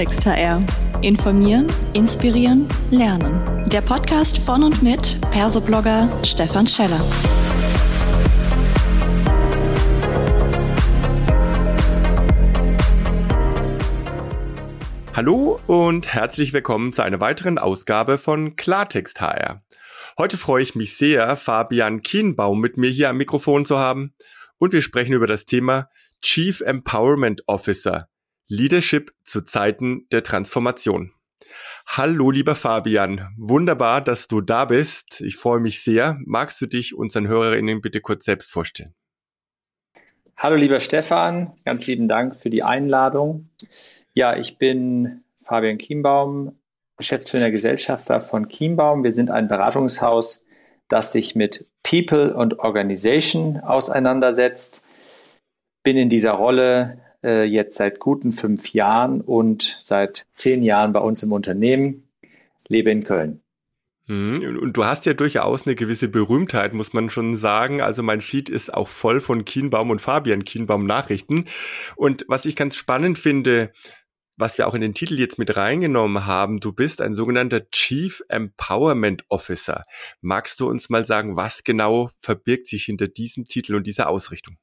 Klartext HR. Informieren, inspirieren, lernen. Der Podcast von und mit Persoblogger Stefan Scheller. Hallo und herzlich willkommen zu einer weiteren Ausgabe von Klartext HR. Heute freue ich mich sehr, Fabian Kienbaum mit mir hier am Mikrofon zu haben und wir sprechen über das Thema Chief Empowerment Officer, Leadership zu Zeiten der Transformation. Hallo, lieber Fabian. Wunderbar, dass du da bist. Ich freue mich sehr. Magst du dich unseren Hörerinnen bitte kurz selbst vorstellen? Hallo, lieber Stefan. Ganz lieben Dank für die Einladung. Ja, ich bin Fabian Kienbaum, geschäftsführender Gesellschafter von Kienbaum. Wir sind ein Beratungshaus, das sich mit People und Organization auseinandersetzt. Bin in dieser Rolle äh, jetzt seit guten fünf Jahren und seit zehn Jahren bei uns im Unternehmen, lebe in Köln. Mhm. Und du hast ja durchaus eine gewisse Berühmtheit, muss man schon sagen. Also mein Feed ist auch voll von Kienbaum und Fabian Kienbaum Nachrichten. Und was ich ganz spannend finde, was wir auch in den Titel jetzt mit reingenommen haben, du bist ein sogenannter Chief Empowerment Officer. Magst du uns mal sagen, was genau verbirgt sich hinter diesem Titel und dieser Ausrichtung?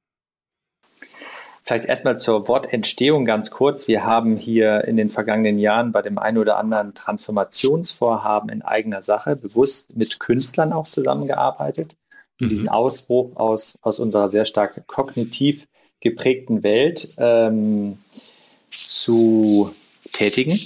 Vielleicht erstmal zur Wortentstehung ganz kurz. Wir haben hier in den vergangenen Jahren bei dem einen oder anderen Transformationsvorhaben in eigener Sache bewusst mit Künstlern auch zusammengearbeitet, um mhm. diesen Ausbruch aus, aus unserer sehr stark kognitiv geprägten Welt ähm, zu tätigen.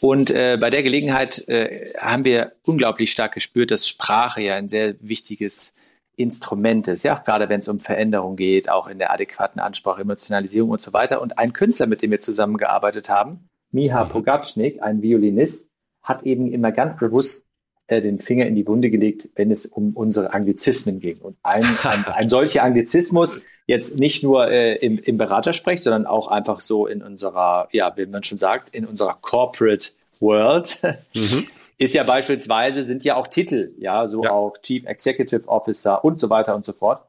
Und äh, bei der Gelegenheit äh, haben wir unglaublich stark gespürt, dass Sprache ja ein sehr wichtiges Instrument ist, ja, gerade wenn es um Veränderung geht, auch in der adäquaten Ansprache, Emotionalisierung und so weiter. Und ein Künstler, mit dem wir zusammengearbeitet haben, Miha mhm. Pogacnik, ein Violinist, hat eben immer ganz bewusst äh, den Finger in die Wunde gelegt, wenn es um unsere Anglizismen ging. Und ein, ein, ein solcher Anglizismus, jetzt nicht nur äh, im, im Beratersprech, sondern auch einfach so in unserer, ja, wie man schon sagt, in unserer Corporate World, mhm. Ist ja beispielsweise, sind ja auch Titel, ja, so ja. auch Chief Executive Officer und so weiter und so fort.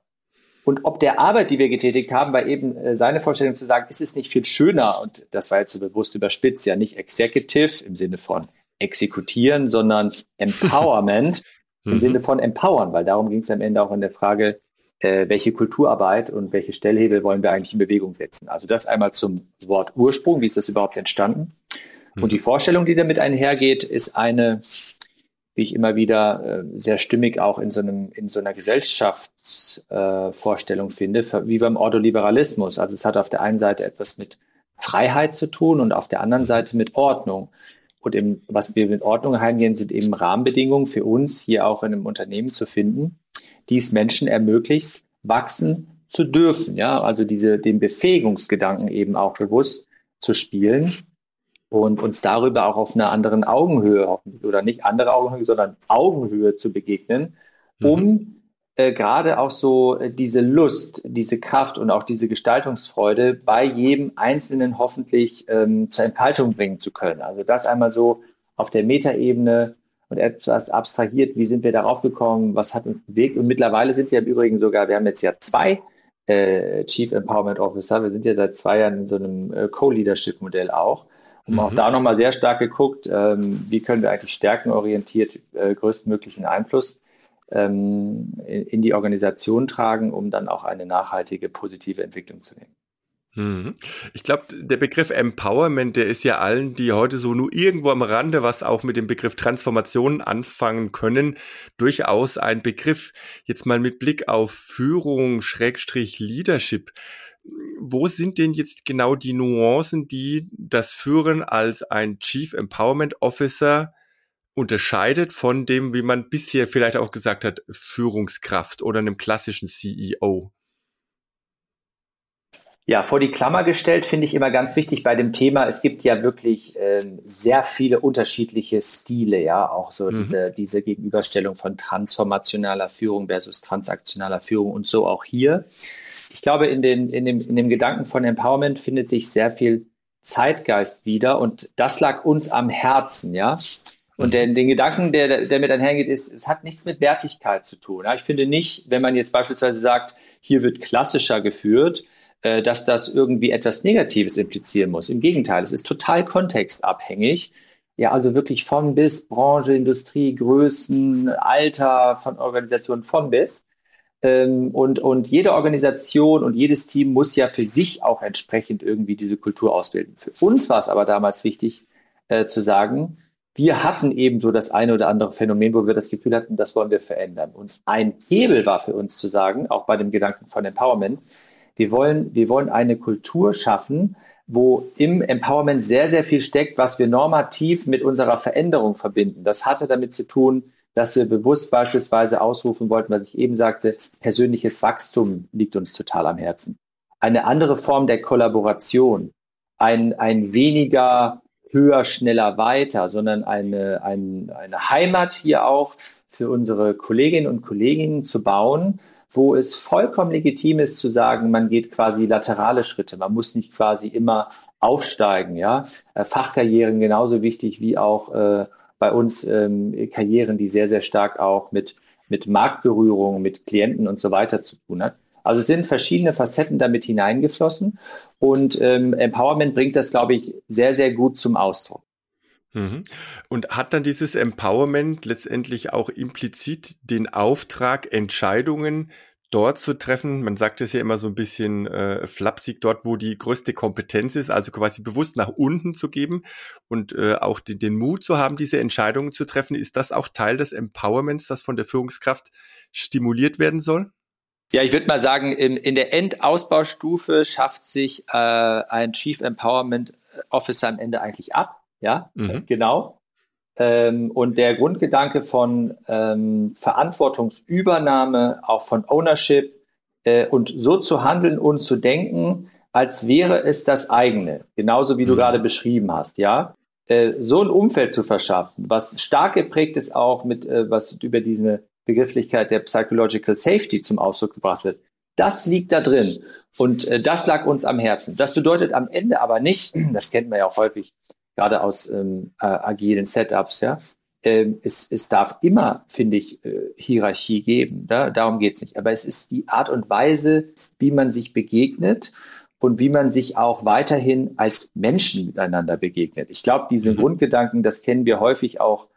Und ob der Arbeit, die wir getätigt haben, war eben äh, seine Vorstellung zu sagen, ist es nicht viel schöner, und das war jetzt so bewusst überspitzt, ja nicht Executive im Sinne von exekutieren, sondern Empowerment im mhm. Sinne von empowern, weil darum ging es am Ende auch in der Frage, äh, welche Kulturarbeit und welche Stellhebel wollen wir eigentlich in Bewegung setzen. Also das einmal zum Wort Ursprung, wie ist das überhaupt entstanden? Mhm. Und die Vorstellung, die damit einhergeht, ist eine, wie ich immer wieder äh, sehr stimmig auch in so, einem, in so einer Gesellschaftsvorstellung äh, finde, wie beim Ordoliberalismus. Also es hat auf der einen Seite etwas mit Freiheit zu tun und auf der anderen mhm. Seite mit Ordnung. Und im, was wir mit Ordnung eingehen, sind eben Rahmenbedingungen für uns hier auch in einem Unternehmen zu finden, die es Menschen ermöglicht, wachsen zu dürfen. Ja, also diese, den Befähigungsgedanken eben auch bewusst zu spielen und uns darüber auch auf einer anderen Augenhöhe hoffentlich oder nicht andere Augenhöhe, sondern Augenhöhe zu begegnen, um mhm äh, gerade auch so äh, diese Lust, diese Kraft und auch diese Gestaltungsfreude bei jedem Einzelnen hoffentlich ähm, zur Entfaltung bringen zu können. Also das einmal so auf der Metaebene und etwas abstrahiert, wie sind wir darauf gekommen, was hat uns bewegt. Und mittlerweile sind wir im Übrigen sogar, wir haben jetzt ja zwei äh, Chief Empowerment Officer, wir sind ja seit zwei Jahren in so einem äh, Co-Leadership-Modell auch. Und mhm. auch da nochmal sehr stark geguckt, ähm, wie können wir eigentlich stärkenorientiert äh, größtmöglichen Einfluss ähm, in die Organisation tragen, um dann auch eine nachhaltige, positive Entwicklung zu nehmen. Mhm. Ich glaube, der Begriff Empowerment, der ist ja allen, die heute so nur irgendwo am Rande was auch mit dem Begriff Transformation anfangen können, durchaus ein Begriff. Jetzt mal mit Blick auf Führung, Schrägstrich, Leadership. Wo sind denn jetzt genau die Nuancen, die das Führen als ein Chief Empowerment Officer unterscheidet von dem, wie man bisher vielleicht auch gesagt hat, Führungskraft oder einem klassischen CEO? Ja, vor die Klammer gestellt finde ich immer ganz wichtig bei dem Thema. Es gibt ja wirklich ähm, sehr viele unterschiedliche Stile, ja, auch so mhm. diese, diese Gegenüberstellung von transformationaler Führung versus transaktionaler Führung und so auch hier. Ich glaube, in, den, in, dem, in dem Gedanken von Empowerment findet sich sehr viel Zeitgeist wieder und das lag uns am Herzen, ja. Und den, den Gedanken, der, der mit einhergeht, ist, es hat nichts mit Wertigkeit zu tun. Ja, ich finde nicht, wenn man jetzt beispielsweise sagt, hier wird klassischer geführt, äh, dass das irgendwie etwas Negatives implizieren muss. Im Gegenteil, es ist total kontextabhängig. Ja, also wirklich von bis, Branche, Industrie, Größen, Alter von Organisationen von bis. Ähm, und, und jede Organisation und jedes Team muss ja für sich auch entsprechend irgendwie diese Kultur ausbilden. Für uns war es aber damals wichtig äh, zu sagen, wir hatten eben so das eine oder andere Phänomen, wo wir das Gefühl hatten, das wollen wir verändern. Und ein Hebel war für uns zu sagen, auch bei dem Gedanken von Empowerment, wir wollen, wir wollen eine Kultur schaffen, wo im Empowerment sehr, sehr viel steckt, was wir normativ mit unserer Veränderung verbinden. Das hatte damit zu tun, dass wir bewusst beispielsweise ausrufen wollten, was ich eben sagte, persönliches Wachstum liegt uns total am Herzen. Eine andere Form der Kollaboration, ein, ein weniger höher, schneller, weiter, sondern eine, ein, eine Heimat hier auch für unsere Kolleginnen und Kollegen zu bauen, wo es vollkommen legitim ist zu sagen, man geht quasi laterale Schritte. Man muss nicht quasi immer aufsteigen. Ja? Äh, Fachkarrieren genauso wichtig wie auch äh, bei uns ähm, Karrieren, die sehr, sehr stark auch mit, mit Marktberührung, mit Klienten und so weiter zu tun hat. Also es sind verschiedene Facetten damit hineingeflossen und ähm, Empowerment bringt das, glaube ich, sehr, sehr gut zum Ausdruck. Mhm. Und hat dann dieses Empowerment letztendlich auch implizit den Auftrag, Entscheidungen dort zu treffen? Man sagt es ja immer so ein bisschen äh, flapsig, dort, wo die größte Kompetenz ist, also quasi bewusst nach unten zu geben und äh, auch den, den Mut zu haben, diese Entscheidungen zu treffen. Ist das auch Teil des Empowerments, das von der Führungskraft stimuliert werden soll? Ja, ich würde mal sagen, in, in der Endausbaustufe schafft sich äh, ein Chief Empowerment Officer am Ende eigentlich ab. Ja, mhm. genau. Ähm, und der Grundgedanke von ähm, Verantwortungsübernahme, auch von Ownership äh, und so zu handeln und zu denken, als wäre es das eigene, genauso wie du mhm. gerade beschrieben hast, ja. Äh, so ein Umfeld zu verschaffen, was stark geprägt ist auch mit, äh, was über diese Begrifflichkeit der Psychological Safety zum Ausdruck gebracht wird. Das liegt da drin und äh, das lag uns am Herzen. Das bedeutet am Ende aber nicht, das kennt man ja auch häufig, gerade aus ähm, äh, agilen Setups, ja. Ähm, es, es darf immer, finde ich, äh, Hierarchie geben. Da, darum geht es nicht. Aber es ist die Art und Weise, wie man sich begegnet und wie man sich auch weiterhin als Menschen miteinander begegnet. Ich glaube, diese mhm. Grundgedanken, das kennen wir häufig auch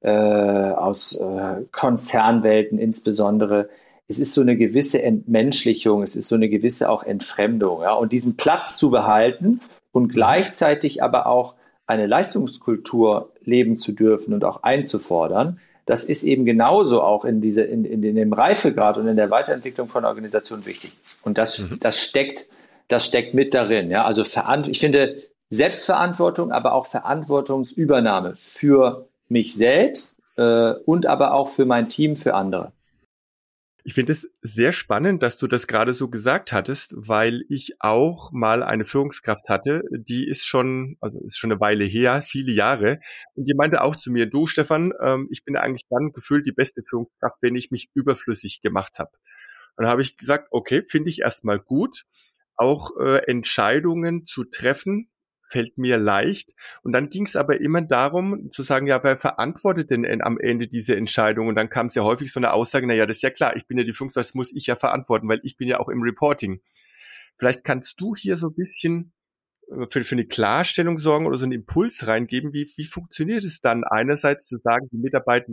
äh, aus äh, Konzernwelten insbesondere. Es ist so eine gewisse Entmenschlichung, es ist so eine gewisse auch Entfremdung. Ja? Und diesen Platz zu behalten und gleichzeitig aber auch eine Leistungskultur leben zu dürfen und auch einzufordern, das ist eben genauso auch in, diese, in, in, in dem Reifegrad und in der Weiterentwicklung von Organisationen wichtig. Und das, mhm. das steckt, das steckt mit darin. Ja? Also ich finde Selbstverantwortung, aber auch Verantwortungsübernahme für mich selbst äh, und aber auch für mein Team, für andere. Ich finde es sehr spannend, dass du das gerade so gesagt hattest, weil ich auch mal eine Führungskraft hatte, die ist schon, also ist schon eine Weile her, viele Jahre, und die meinte auch zu mir, du Stefan, ähm, ich bin eigentlich dann gefühlt die beste Führungskraft, wenn ich mich überflüssig gemacht habe. Und dann habe ich gesagt, okay, finde ich erstmal gut, auch äh, Entscheidungen zu treffen, fällt mir leicht. Und dann ging es aber immer darum zu sagen, ja, wer verantwortet denn am Ende diese Entscheidung? Und dann kam es ja häufig so eine Aussage, na ja, das ist ja klar, ich bin ja die Führungskraft, das muss ich ja verantworten, weil ich bin ja auch im Reporting. Vielleicht kannst du hier so ein bisschen äh, für, für eine Klarstellung sorgen oder so einen Impuls reingeben, wie, wie funktioniert es dann einerseits zu sagen, die Mitarbeiter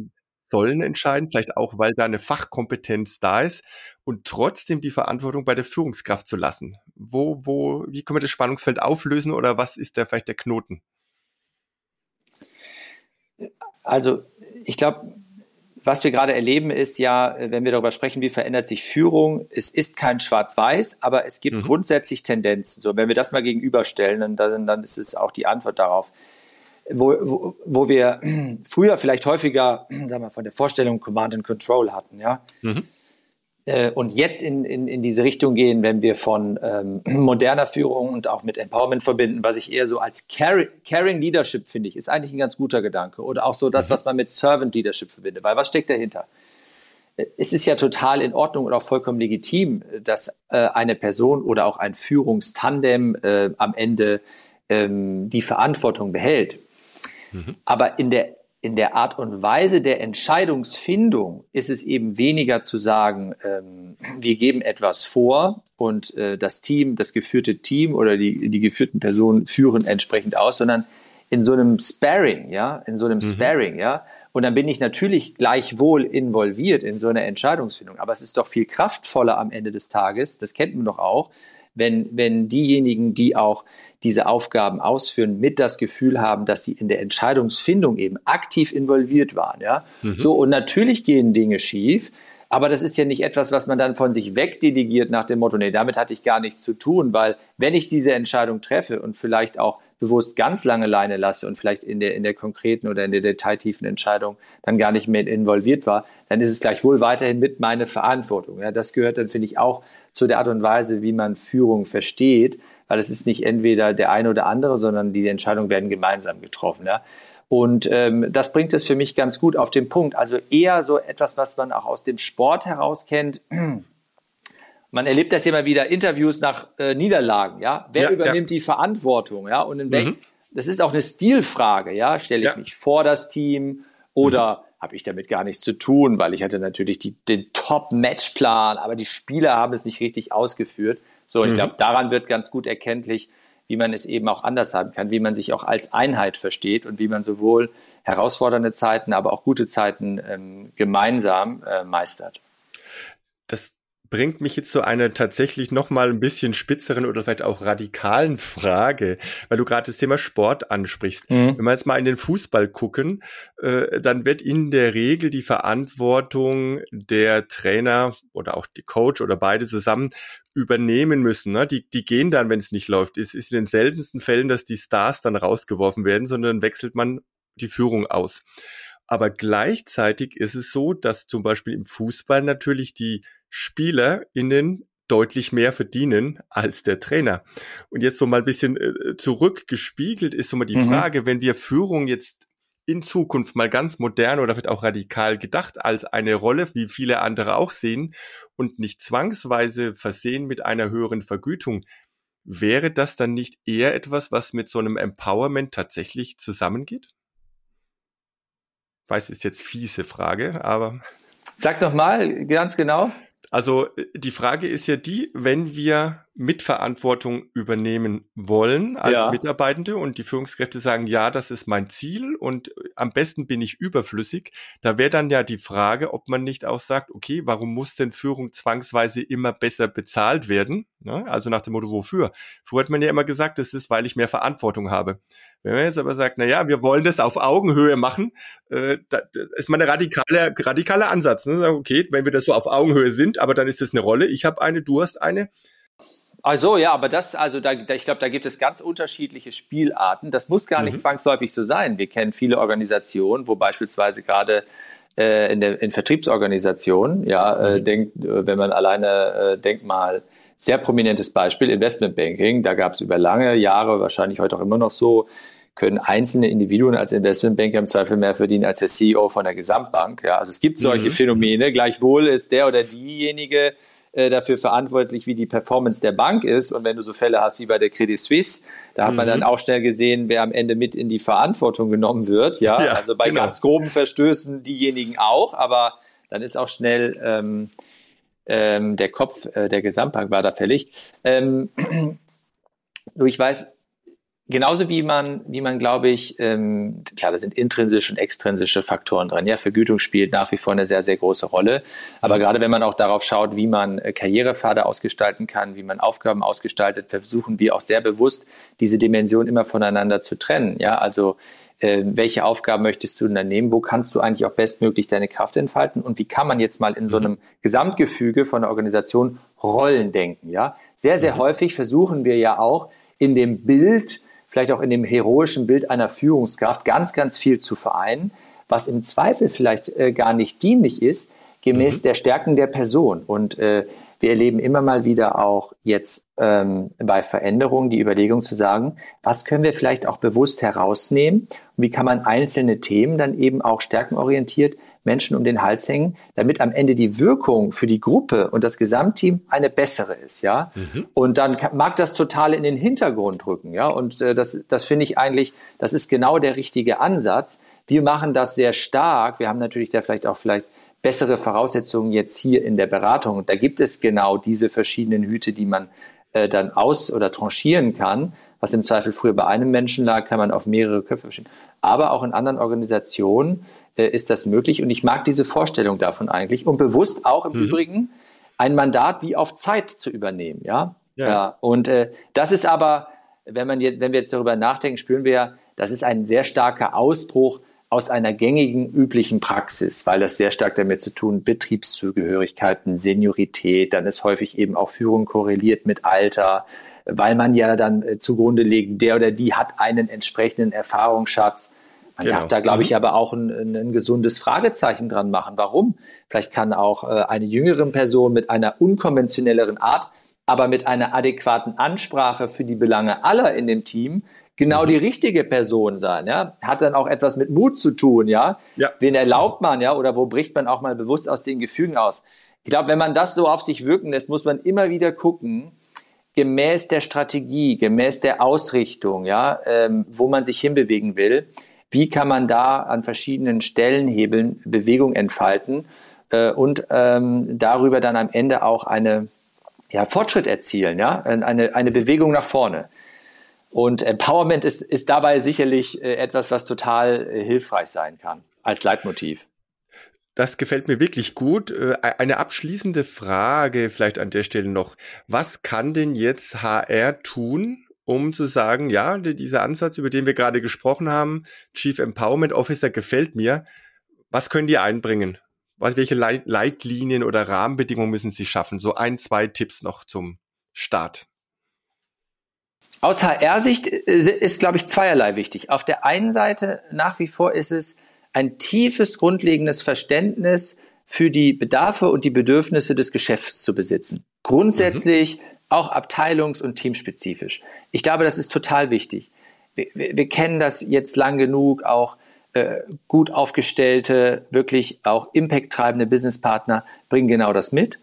sollen entscheiden, vielleicht auch, weil da eine Fachkompetenz da ist und trotzdem die Verantwortung bei der Führungskraft zu lassen. Wo, wo, wie können wir das Spannungsfeld auflösen oder was ist da vielleicht der Knoten? Also, ich glaube, was wir gerade erleben, ist ja, wenn wir darüber sprechen, wie verändert sich Führung, es ist kein Schwarz-Weiß, aber es gibt mhm. grundsätzlich Tendenzen. So, wenn wir das mal gegenüberstellen, dann, dann ist es auch die Antwort darauf wo, wo, wo wir früher vielleicht häufiger sagen wir, von der Vorstellung Command and Control hatten, ja. Mhm. Äh, und jetzt in, in, in diese Richtung gehen, wenn wir von ähm, moderner Führung und auch mit Empowerment verbinden, was ich eher so als Caring, Caring Leadership finde ich, ist eigentlich ein ganz guter Gedanke. Oder auch so das, mhm. was man mit Servant Leadership verbindet. Weil was steckt dahinter? Es ist ja total in Ordnung und auch vollkommen legitim, dass äh, eine Person oder auch ein Führungstandem äh, am Ende ähm, die Verantwortung behält. Mhm. Aber in der in der Art und Weise der Entscheidungsfindung ist es eben weniger zu sagen, ähm, wir geben etwas vor und äh, das Team, das geführte Team oder die, die geführten Personen führen entsprechend aus, sondern in so einem Sparring, ja, in so einem mhm. Sparring, ja. Und dann bin ich natürlich gleichwohl involviert in so eine Entscheidungsfindung. Aber es ist doch viel kraftvoller am Ende des Tages, das kennt man doch auch, wenn, wenn diejenigen, die auch diese Aufgaben ausführen, mit das Gefühl haben, dass sie in der Entscheidungsfindung eben aktiv involviert waren. Ja? Mhm. So, und natürlich gehen Dinge schief. Aber das ist ja nicht etwas, was man dann von sich wegdelegiert nach dem Motto, nee, damit hatte ich gar nichts zu tun, weil wenn ich diese Entscheidung treffe und vielleicht auch bewusst ganz lange Leine lasse und vielleicht in der, in der konkreten oder in der detailtiefen Entscheidung dann gar nicht mehr involviert war, dann ist es gleichwohl weiterhin mit meine Verantwortung. Ja, das gehört dann, finde ich, auch zu der Art und Weise, wie man Führung versteht, weil es ist nicht entweder der eine oder andere, sondern die Entscheidungen werden gemeinsam getroffen. Ja. Und ähm, das bringt es für mich ganz gut auf den Punkt. Also eher so etwas, was man auch aus dem Sport heraus kennt. Man erlebt das immer wieder, Interviews nach äh, Niederlagen, ja. Wer ja, übernimmt ja. die Verantwortung, ja? Und in mhm. das ist auch eine Stilfrage, ja. Stelle ich ja. mich vor das Team oder mhm. Habe ich damit gar nichts zu tun, weil ich hatte natürlich die, den Top-Matchplan, aber die Spieler haben es nicht richtig ausgeführt. So, und mhm. ich glaube, daran wird ganz gut erkenntlich, wie man es eben auch anders haben kann, wie man sich auch als Einheit versteht und wie man sowohl herausfordernde Zeiten, aber auch gute Zeiten ähm, gemeinsam äh, meistert. Das bringt mich jetzt zu einer tatsächlich noch mal ein bisschen spitzeren oder vielleicht auch radikalen Frage, weil du gerade das Thema Sport ansprichst. Mhm. Wenn wir jetzt mal in den Fußball gucken, äh, dann wird in der Regel die Verantwortung der Trainer oder auch die Coach oder beide zusammen übernehmen müssen. Ne? Die, die gehen dann, wenn es nicht läuft. Es ist in den seltensten Fällen, dass die Stars dann rausgeworfen werden, sondern wechselt man die Führung aus. Aber gleichzeitig ist es so, dass zum Beispiel im Fußball natürlich die SpielerInnen deutlich mehr verdienen als der Trainer. Und jetzt so mal ein bisschen äh, zurückgespiegelt ist so mal die mhm. Frage, wenn wir Führung jetzt in Zukunft mal ganz modern oder vielleicht auch radikal gedacht als eine Rolle, wie viele andere auch sehen, und nicht zwangsweise versehen mit einer höheren Vergütung, wäre das dann nicht eher etwas, was mit so einem Empowerment tatsächlich zusammengeht? Weiß, ist jetzt fiese Frage, aber. Sag doch mal ganz genau. Also die Frage ist ja die, wenn wir Mitverantwortung übernehmen wollen als ja. Mitarbeitende und die Führungskräfte sagen, ja, das ist mein Ziel und am besten bin ich überflüssig, da wäre dann ja die Frage, ob man nicht auch sagt, okay, warum muss denn Führung zwangsweise immer besser bezahlt werden? Ne? Also nach dem Motto, wofür? Früher hat man ja immer gesagt, das ist, weil ich mehr Verantwortung habe. Wenn man jetzt aber sagt, na ja, wir wollen das auf Augenhöhe machen, äh, da, das ist mal ein radikaler, radikaler Ansatz. Ne? Okay, wenn wir das so auf Augenhöhe sind, aber dann ist das eine Rolle, ich habe eine, du hast eine, also ja, aber das, also da, da ich glaube, da gibt es ganz unterschiedliche Spielarten. Das muss gar nicht mhm. zwangsläufig so sein. Wir kennen viele Organisationen, wo beispielsweise gerade äh, in, der, in Vertriebsorganisationen, ja, äh, mhm. denkt, äh, wenn man alleine äh, denkt mal, sehr prominentes Beispiel, Investmentbanking, da gab es über lange Jahre, wahrscheinlich heute auch immer noch so, können einzelne Individuen als Investmentbanker im Zweifel mehr verdienen als der CEO von der Gesamtbank. Ja, also es gibt solche mhm. Phänomene. Gleichwohl ist der oder diejenige äh, dafür verantwortlich, wie die Performance der Bank ist. Und wenn du so Fälle hast wie bei der Credit Suisse, da hat man dann mhm. auch schnell gesehen, wer am Ende mit in die Verantwortung genommen wird. Ja, ja also bei genau. ganz groben Verstößen diejenigen auch, aber dann ist auch schnell ähm, ähm, der Kopf äh, der Gesamtbank war da fällig. Ähm, du, ich weiß, Genauso wie man, wie man, glaube ich, ähm, klar, da sind intrinsische und extrinsische Faktoren dran. Ja, Vergütung spielt nach wie vor eine sehr, sehr große Rolle. Aber gerade wenn man auch darauf schaut, wie man äh, Karrierepfade ausgestalten kann, wie man Aufgaben ausgestaltet, versuchen wir auch sehr bewusst, diese Dimension immer voneinander zu trennen. Ja, also äh, welche Aufgaben möchtest du denn nehmen? Wo kannst du eigentlich auch bestmöglich deine Kraft entfalten? Und wie kann man jetzt mal in so mhm. einem Gesamtgefüge von der Organisation Rollen denken? Ja, sehr, sehr mhm. häufig versuchen wir ja auch in dem Bild vielleicht auch in dem heroischen Bild einer Führungskraft ganz, ganz viel zu vereinen, was im Zweifel vielleicht äh, gar nicht dienlich ist, gemäß mhm. der Stärken der Person. Und äh, wir erleben immer mal wieder auch jetzt ähm, bei Veränderungen die Überlegung zu sagen, was können wir vielleicht auch bewusst herausnehmen und wie kann man einzelne Themen dann eben auch stärkenorientiert Menschen um den Hals hängen, damit am Ende die Wirkung für die Gruppe und das Gesamtteam eine bessere ist, ja. Mhm. Und dann mag das total in den Hintergrund rücken, ja. Und äh, das, das finde ich eigentlich, das ist genau der richtige Ansatz. Wir machen das sehr stark. Wir haben natürlich da vielleicht auch vielleicht bessere Voraussetzungen jetzt hier in der Beratung. Und da gibt es genau diese verschiedenen Hüte, die man äh, dann aus- oder tranchieren kann. Was im Zweifel früher bei einem Menschen lag, kann man auf mehrere Köpfe verschieben. Aber auch in anderen Organisationen äh, ist das möglich. Und ich mag diese Vorstellung davon eigentlich. Und bewusst auch im mhm. Übrigen ein Mandat wie auf Zeit zu übernehmen. Ja. ja. ja. Und äh, das ist aber, wenn man jetzt, wenn wir jetzt darüber nachdenken, spüren wir ja, das ist ein sehr starker Ausbruch aus einer gängigen, üblichen Praxis, weil das sehr stark damit zu tun, Betriebszugehörigkeiten, Seniorität, dann ist häufig eben auch Führung korreliert mit Alter, weil man ja dann äh, zugrunde legt, der oder die hat einen entsprechenden Erfahrungsschatz. Man genau. darf da, glaube ich, mhm. aber auch ein, ein, gesundes Fragezeichen dran machen. Warum? Vielleicht kann auch äh, eine jüngere Person mit einer unkonventionelleren Art, aber mit einer adäquaten Ansprache für die Belange aller in dem Team genau mhm. die richtige Person sein, ja. Hat dann auch etwas mit Mut zu tun, ja. ja. Wen erlaubt man, ja, oder wo bricht man auch mal bewusst aus den Gefügen aus? Ich glaube, wenn man das so auf sich wirken lässt, muss man immer wieder gucken, gemäß der Strategie, gemäß der Ausrichtung, ja, ähm, wo man sich hinbewegen will, wie kann man da an verschiedenen Stellenhebeln Bewegung entfalten äh, und ähm, darüber dann am Ende auch eine ja, Fortschritt erzielen, ja, eine, eine Bewegung nach vorne. Und Empowerment ist, ist dabei sicherlich äh, etwas, was total äh, hilfreich sein kann als Leitmotiv. Das gefällt mir wirklich gut. Äh, eine abschließende Frage vielleicht an der Stelle noch. Was kann denn jetzt HR tun, um zu sagen, ja, dieser Ansatz, über den wir gerade gesprochen haben, Chief Empowerment Officer gefällt mir. Was können die einbringen? Was, welche Leitlinien oder Rahmenbedingungen müssen sie schaffen? So ein, zwei Tipps noch zum Start. Aus HR-Sicht ist, glaube ich, zweierlei wichtig. Auf der einen Seite nach wie vor ist es ein tiefes, grundlegendes Verständnis für die Bedarfe und die Bedürfnisse des Geschäfts zu besitzen. Grundsätzlich mhm. Auch abteilungs- und teamspezifisch. Ich glaube, das ist total wichtig. Wir, wir, wir kennen das jetzt lang genug, auch äh, gut aufgestellte, wirklich auch impacttreibende Businesspartner bringen genau das mit.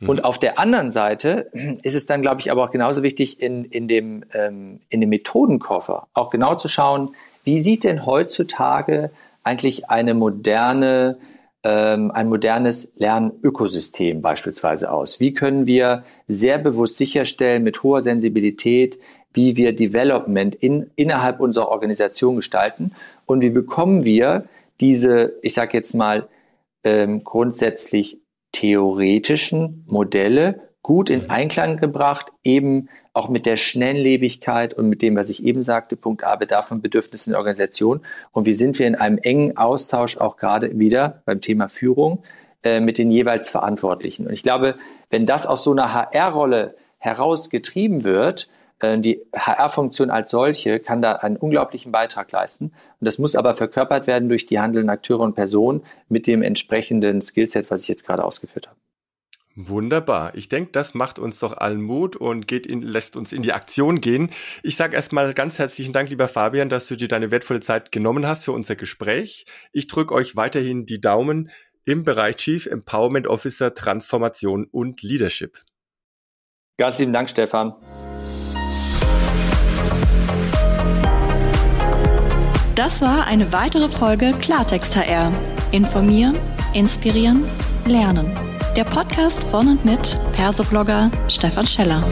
Und mhm. auf der anderen Seite ist es dann, glaube ich, aber auch genauso wichtig, in, in, dem, ähm, in dem Methodenkoffer auch genau zu schauen, wie sieht denn heutzutage eigentlich eine moderne, ähm, ein modernes Lernökosystem beispielsweise aus? Wie können wir sehr bewusst sicherstellen mit hoher Sensibilität, wie wir Development in, innerhalb unserer Organisation gestalten und wie bekommen wir diese, ich sage jetzt mal, ähm, grundsätzlich theoretischen Modelle gut in. Einklang gebracht, eben auch mit der Schnelllebigkeit und mit dem, was ich eben sagte, Punkt A, Bedarf und Bedürfnissen der Organisation. Und wie sind wir in einem engen Austausch auch gerade wieder beim Thema Führung äh, mit den jeweils Verantwortlichen. Und ich glaube, wenn das aus so einer HR-Rolle herausgetrieben wird, äh, die HR-Funktion als solche kann da einen unglaublichen Beitrag leisten. Und das muss aber verkörpert werden durch die handelnden Akteure und Personen mit dem entsprechenden Skillset, was ich jetzt gerade ausgeführt habe. Wunderbar. Ich denke, das macht uns doch allen Mut und geht in, lässt uns in die Aktion gehen. Ich sage erstmal ganz herzlichen Dank, lieber Fabian, dass du dir deine wertvolle Zeit genommen hast für unser Gespräch. Ich drücke euch weiterhin die Daumen im Bereich Chief Empowerment Officer Transformation und Leadership. Ganz lieben Dank, Stefan. Das war eine weitere Folge Klartext HR. Informieren, inspirieren, lernen. Der Podcast von und mit Persoblogger Stefan Scheller.